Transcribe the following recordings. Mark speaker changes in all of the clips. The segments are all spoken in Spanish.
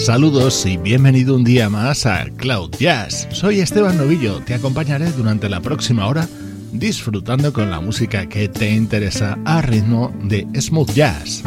Speaker 1: Saludos y bienvenido un día más a Cloud Jazz. Soy Esteban Novillo, te acompañaré durante la próxima hora disfrutando con la música que te interesa a ritmo de smooth jazz.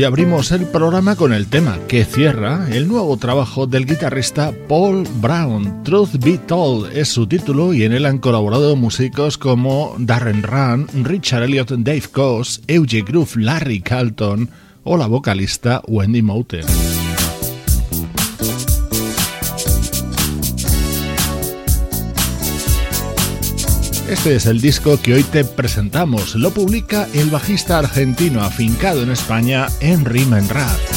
Speaker 1: Hoy abrimos el programa con el tema que cierra el nuevo trabajo del guitarrista Paul Brown. Truth Be Told es su título y en él han colaborado músicos como Darren Run, Richard Elliott, Dave Coase, Euge Groove, Larry Carlton o la vocalista Wendy Moten. Este es el disco que hoy te presentamos. Lo publica el bajista argentino afincado en España, Henry Menrad.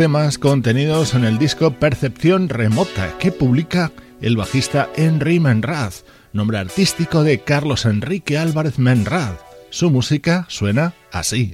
Speaker 1: Temas contenidos en el disco Percepción Remota que publica el bajista Henry Menrad, nombre artístico de Carlos Enrique Álvarez Menrad. Su música suena así.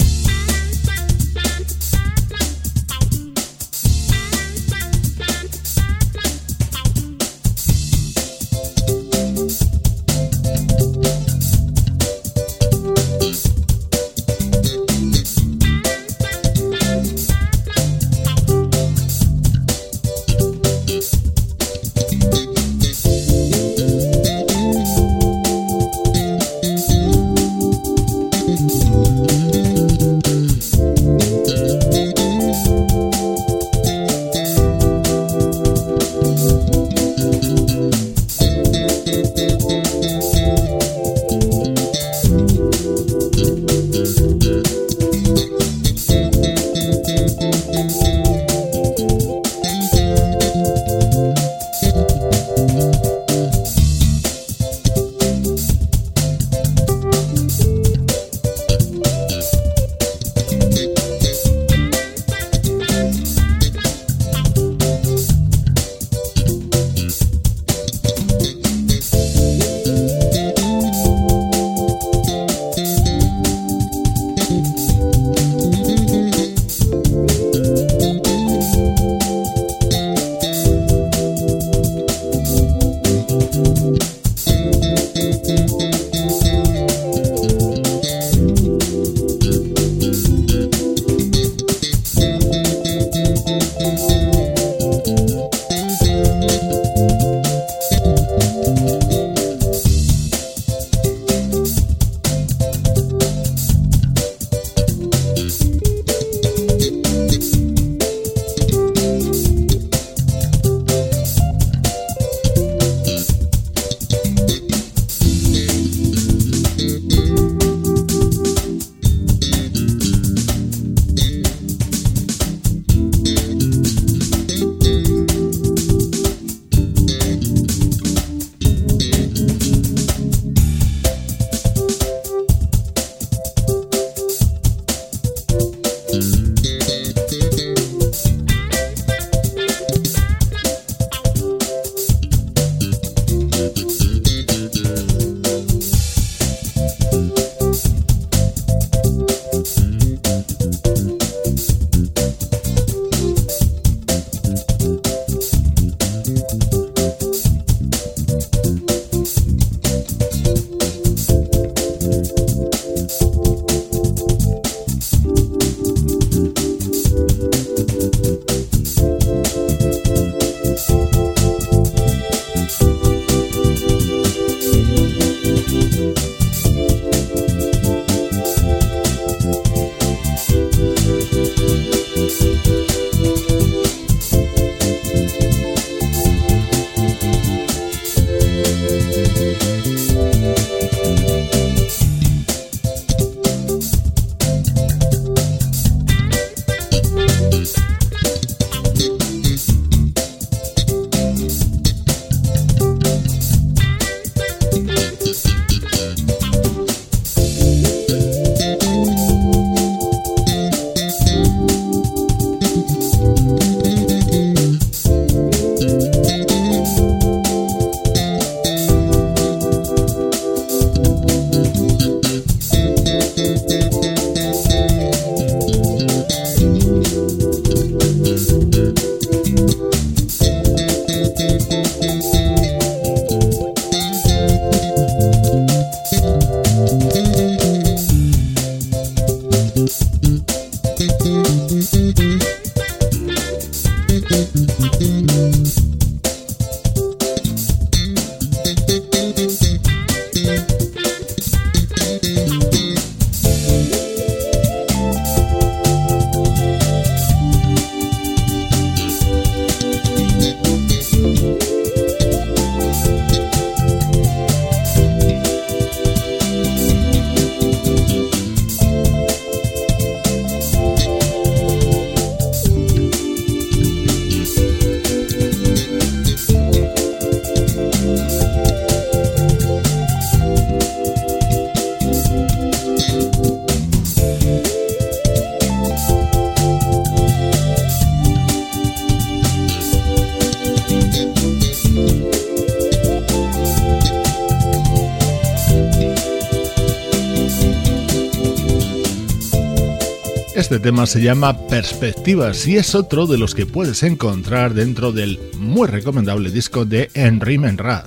Speaker 1: Este tema se llama Perspectivas y es otro de los que puedes encontrar dentro del muy recomendable disco de Henry Menrad.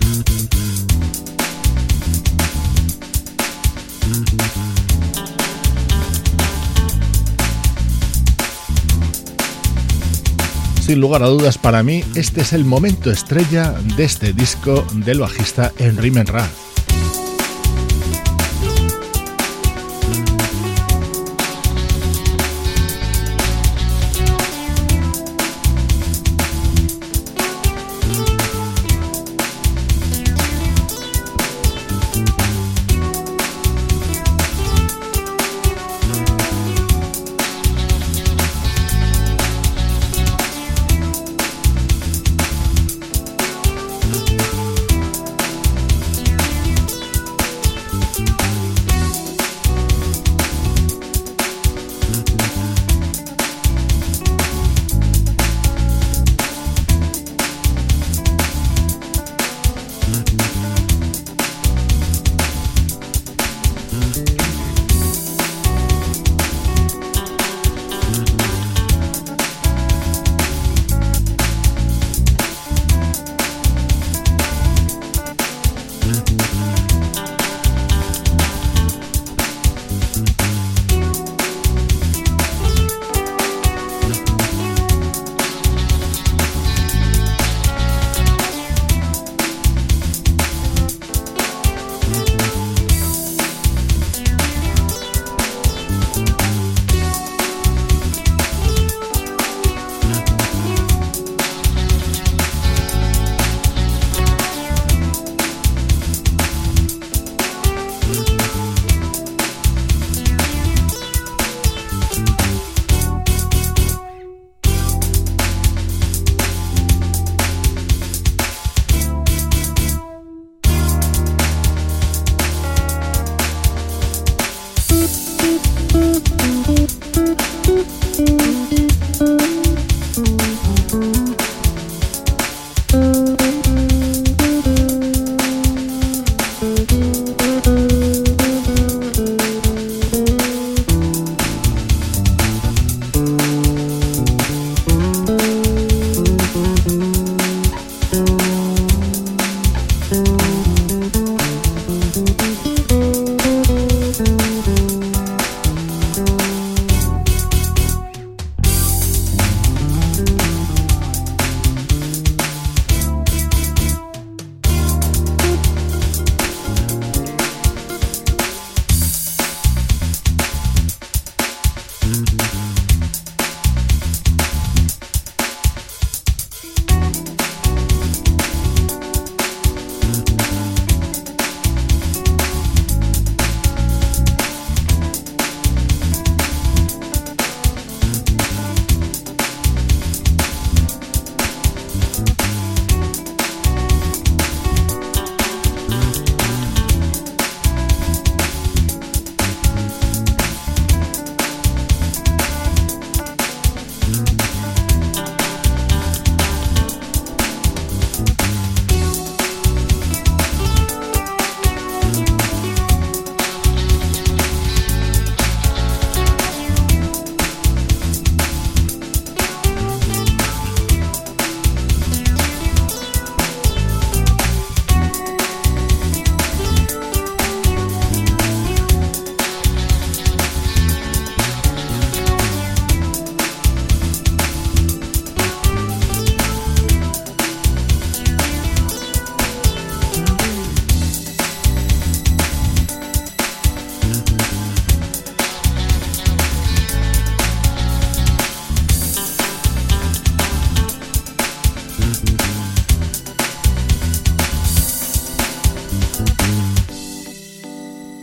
Speaker 1: Sin lugar a dudas para mí, este es el momento estrella de este disco del bajista Henry Menrad.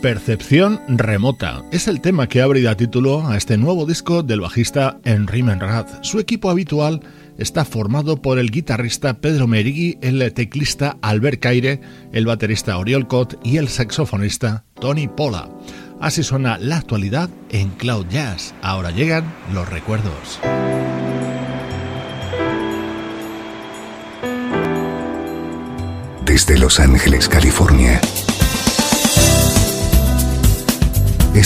Speaker 1: Percepción remota es el tema que abre da título a este nuevo disco del bajista Henry Menrad. Su equipo habitual está formado por el guitarrista Pedro Merigui, el teclista Albert Caire, el baterista Oriol Cot y el saxofonista Tony Pola. Así suena la actualidad en Cloud Jazz. Ahora llegan los recuerdos.
Speaker 2: Desde Los Ángeles, California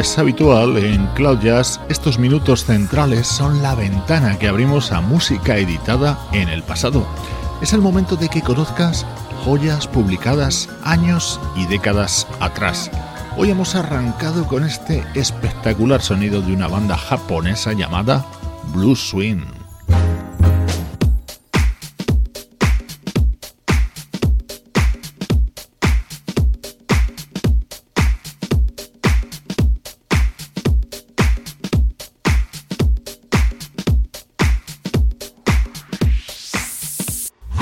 Speaker 3: Es habitual en Cloud Jazz, estos minutos centrales son la ventana que abrimos a música editada en el pasado. Es el momento de que conozcas joyas publicadas años y décadas atrás. Hoy hemos arrancado con este espectacular sonido de una banda japonesa llamada Blue Swing.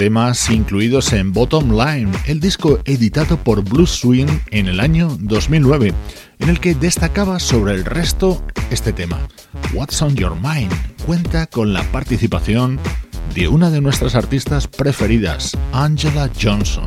Speaker 3: Temas incluidos en Bottom Line, el disco editado por Blue Swing en el año 2009, en el que destacaba sobre el resto este tema. What's on Your Mind cuenta con la participación de una de nuestras artistas preferidas, Angela Johnson.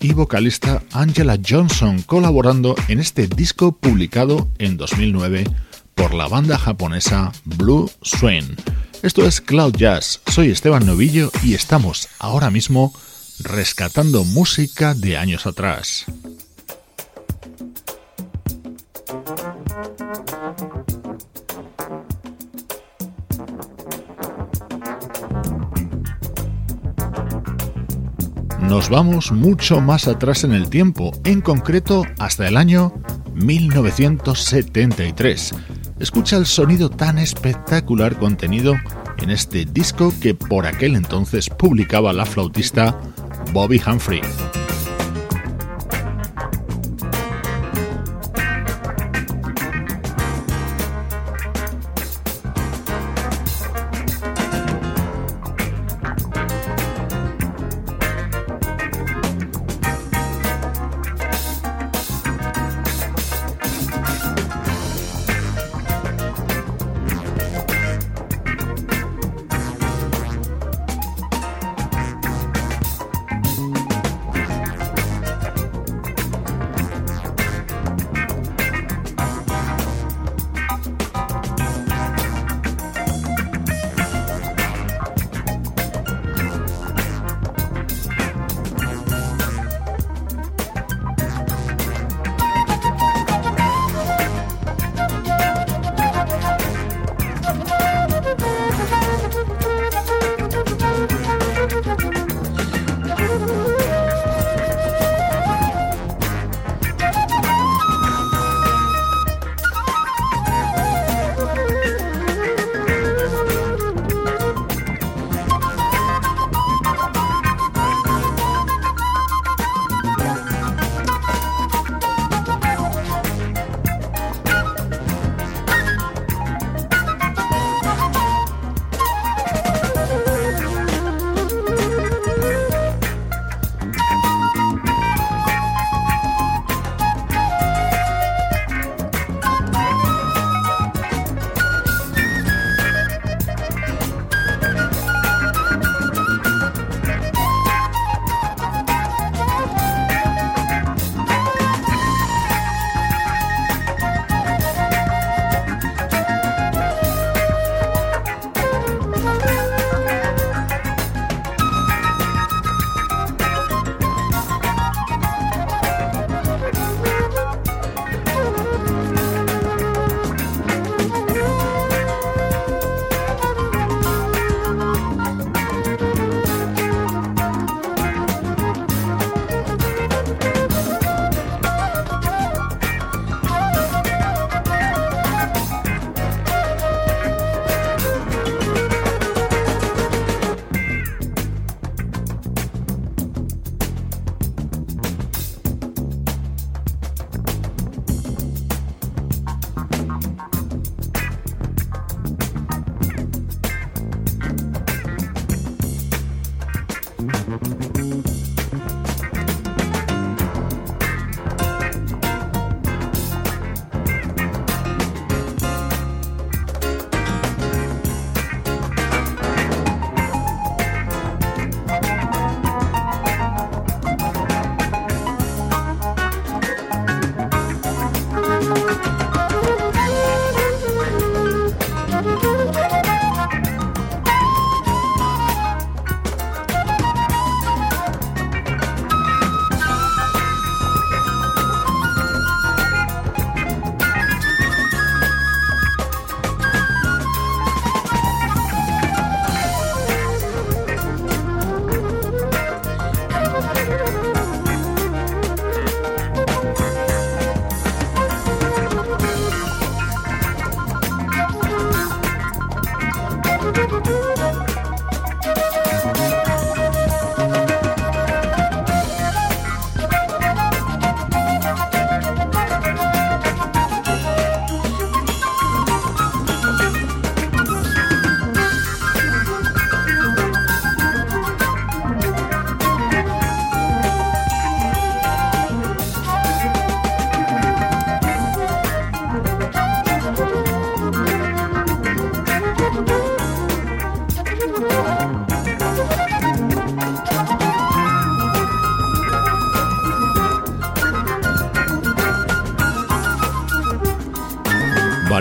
Speaker 3: Y vocalista Angela Johnson colaborando en este disco publicado en 2009 por la banda japonesa Blue Swain. Esto es Cloud Jazz, soy Esteban Novillo y estamos ahora mismo rescatando música de años atrás. Nos vamos mucho más atrás en el tiempo, en concreto hasta el año
Speaker 1: 1973. Escucha el sonido tan espectacular contenido en este disco que por aquel entonces publicaba la flautista Bobby Humphrey.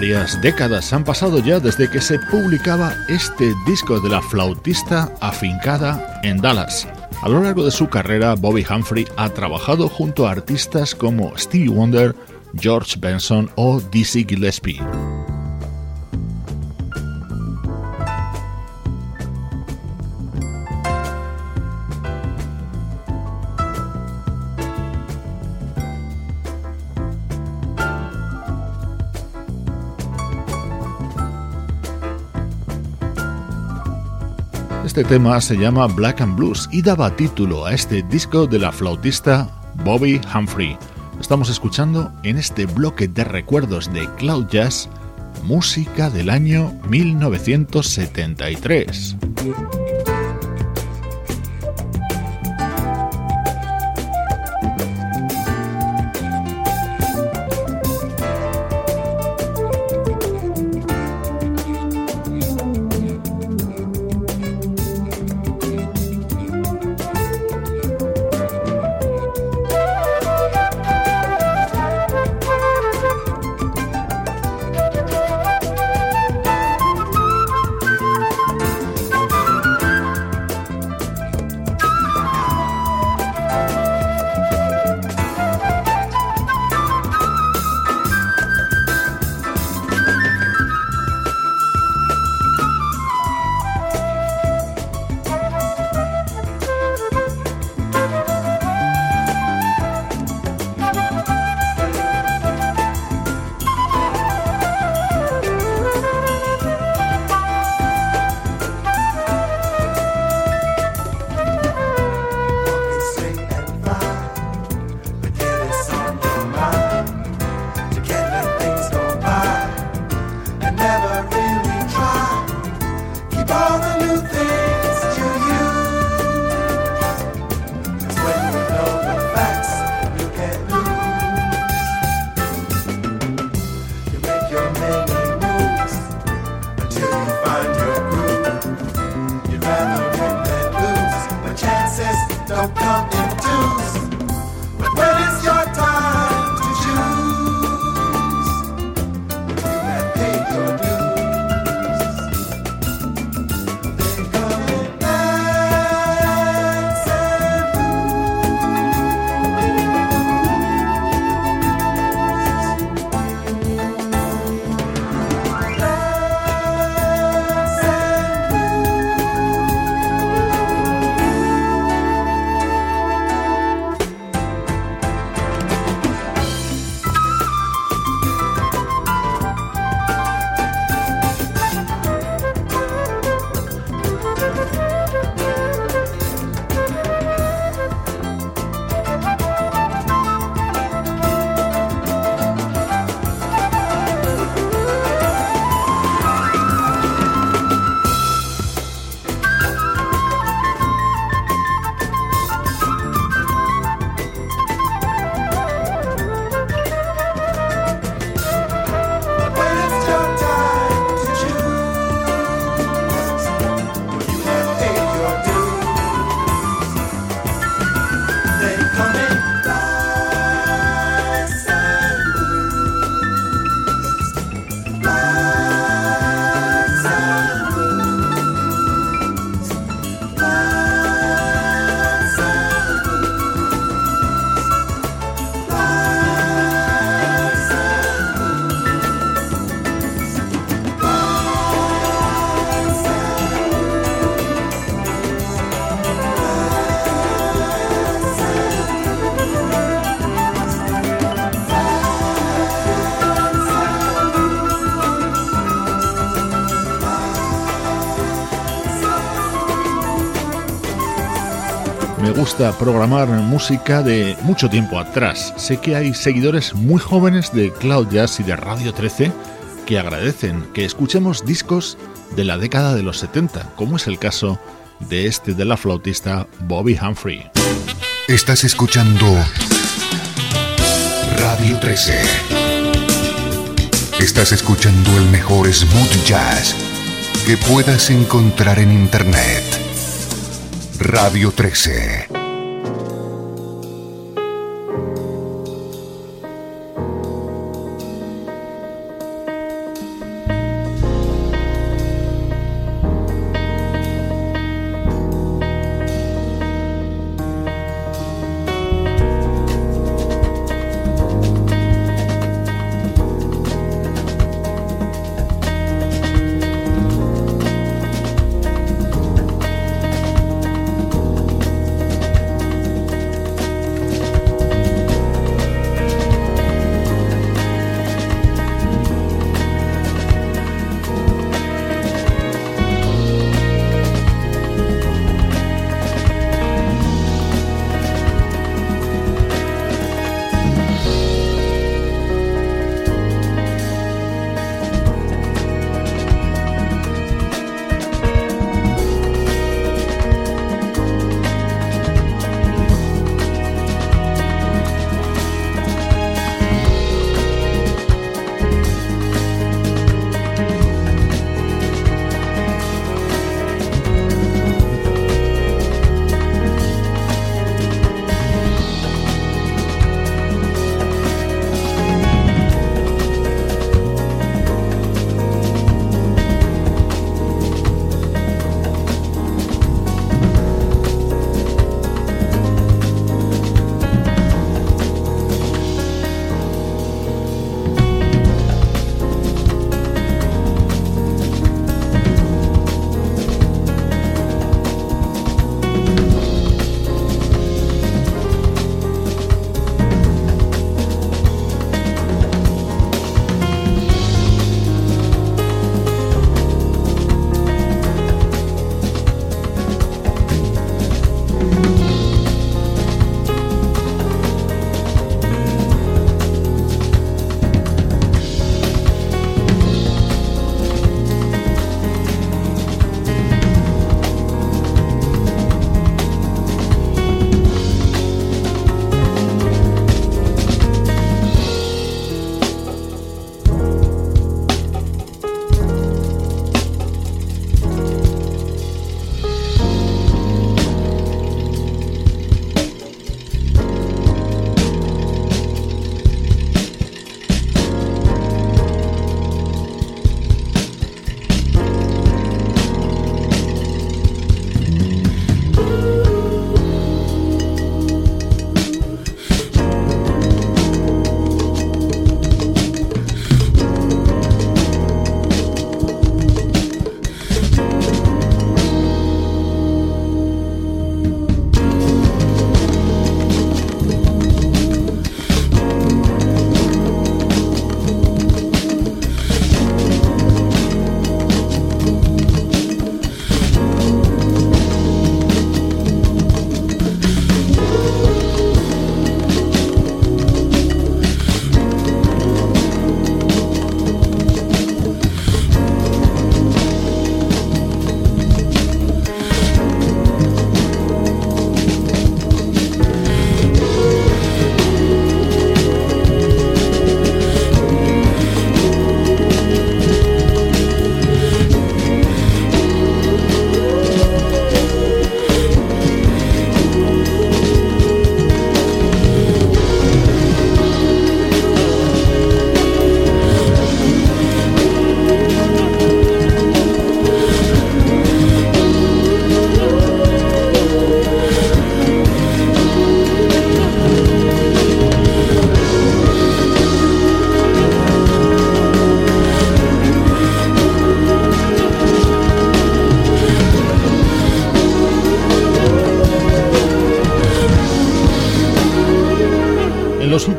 Speaker 1: Varias décadas han pasado ya desde que se publicaba este disco de la flautista afincada en Dallas. A lo largo de su carrera, Bobby Humphrey ha trabajado junto a artistas como Stevie Wonder, George Benson o Dizzy Gillespie.
Speaker 4: Este tema se llama Black and Blues y daba título a este disco de la flautista Bobby Humphrey. Estamos escuchando en este bloque de recuerdos de Cloud Jazz música del año 1973. Programar música de mucho tiempo atrás. Sé que hay seguidores muy jóvenes de Cloud Jazz y de Radio 13 que agradecen que escuchemos discos de la década de los 70, como es el caso de este de la flautista Bobby Humphrey.
Speaker 2: Estás escuchando Radio 13. Estás escuchando el mejor smooth jazz que puedas encontrar en Internet. Radio 13.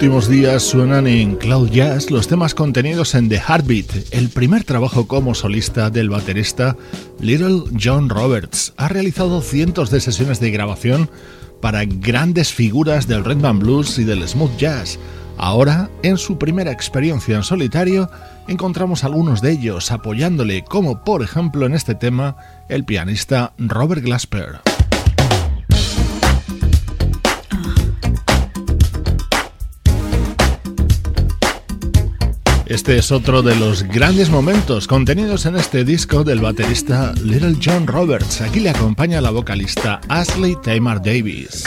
Speaker 3: Últimos días suenan en Cloud Jazz los temas contenidos en The Heartbeat, el primer trabajo como solista del baterista Little John Roberts. Ha realizado cientos de sesiones de grabación para grandes figuras del Redman Blues y del Smooth Jazz. Ahora, en su primera experiencia en solitario, encontramos algunos de ellos apoyándole, como por ejemplo en este tema, el pianista Robert Glasper. Este es otro de los grandes momentos contenidos en este disco del baterista Little John Roberts. Aquí le acompaña la vocalista Ashley Tamar Davis.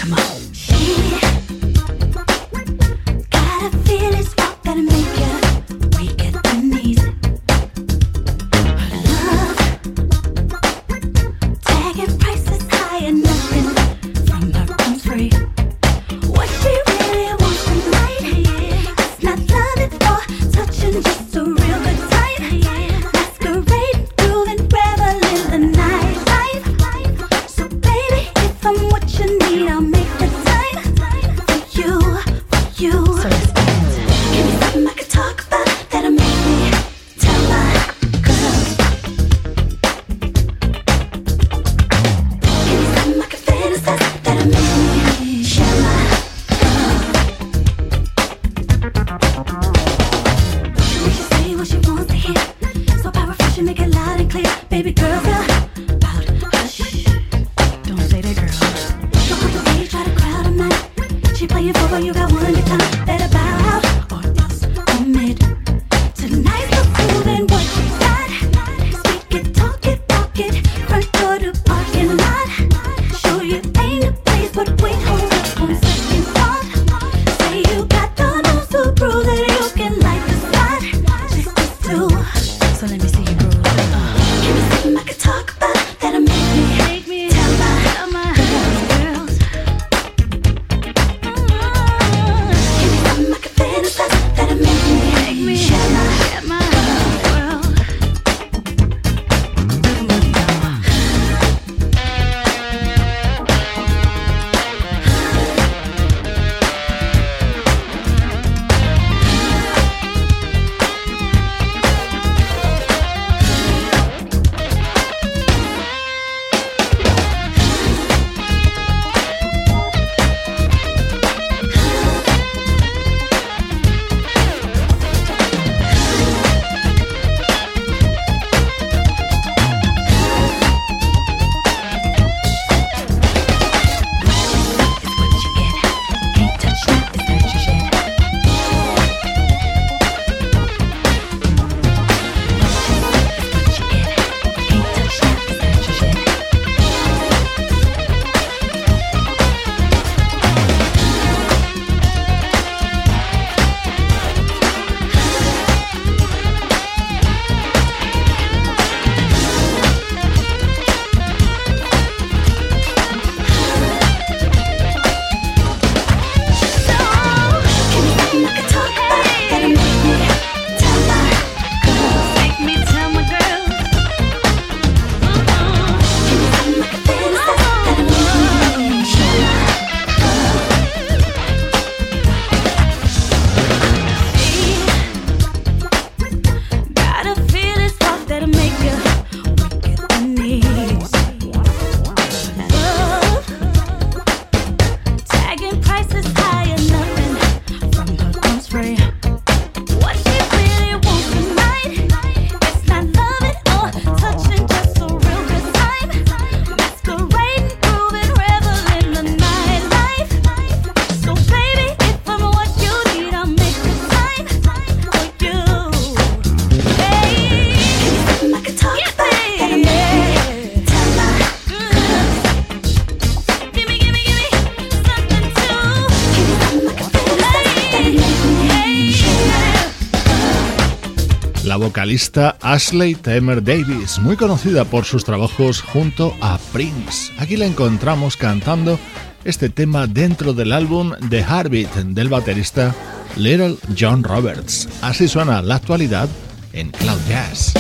Speaker 3: Vocalista Ashley Tamer Davis, muy conocida por sus trabajos junto a Prince. Aquí la encontramos cantando este tema dentro del álbum The Heartbeat del baterista Little John Roberts. Así suena la actualidad en Cloud Jazz.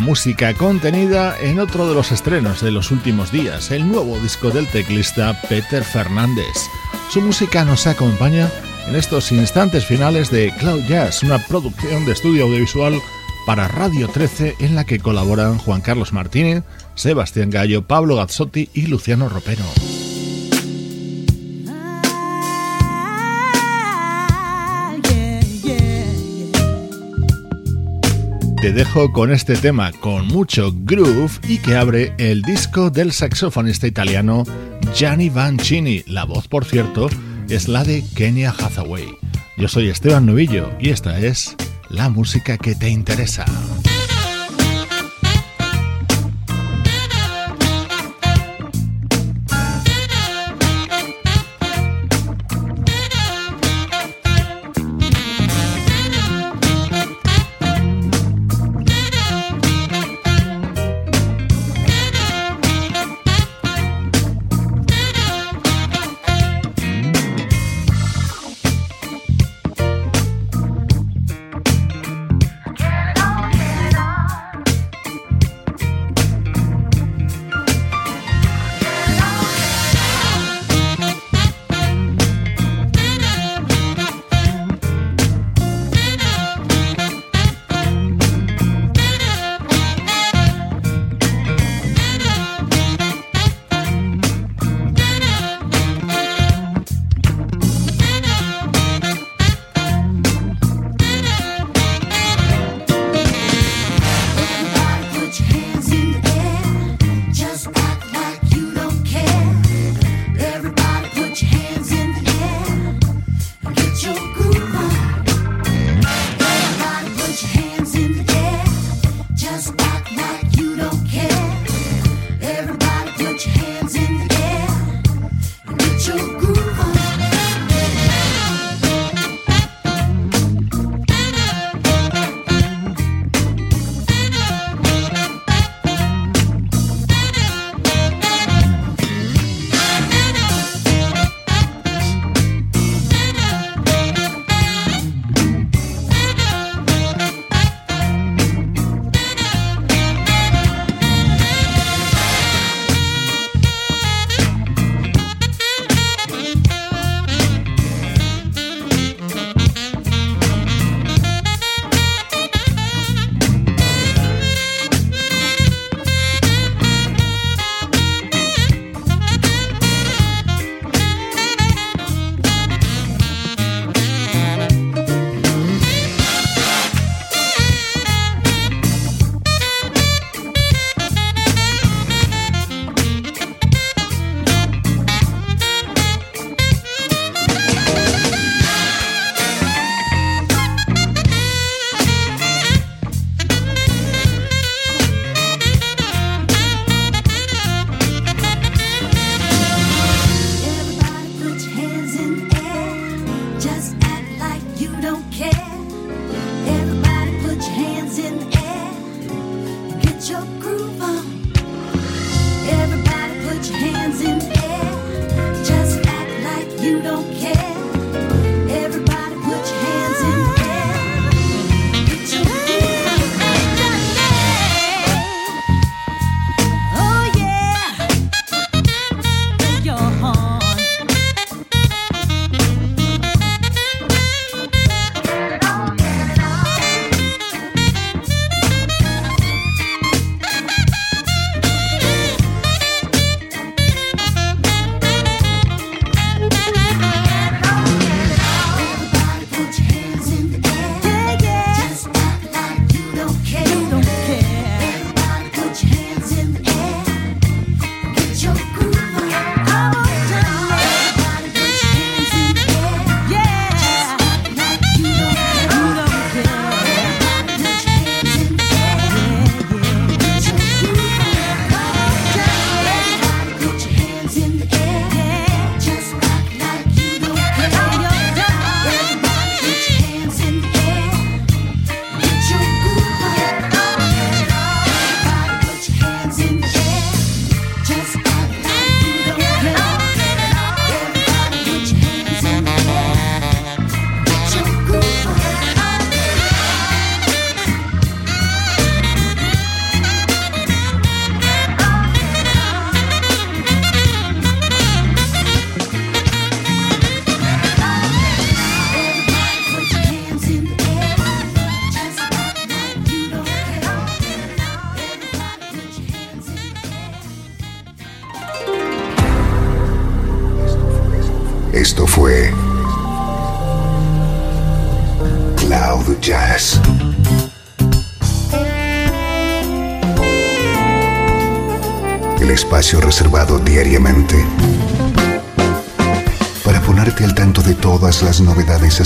Speaker 1: Música contenida en otro de los estrenos de los últimos días, el nuevo disco del teclista Peter Fernández. Su música nos acompaña en estos instantes finales de Cloud Jazz, una producción de estudio audiovisual para Radio 13 en la que colaboran Juan Carlos Martínez, Sebastián Gallo, Pablo Gazzotti y Luciano Ropero. Te dejo con este tema con mucho groove y que abre el disco del saxofonista italiano Gianni Vancini. La voz, por cierto, es la de Kenya Hathaway. Yo soy Esteban Novillo y esta es la música que te interesa.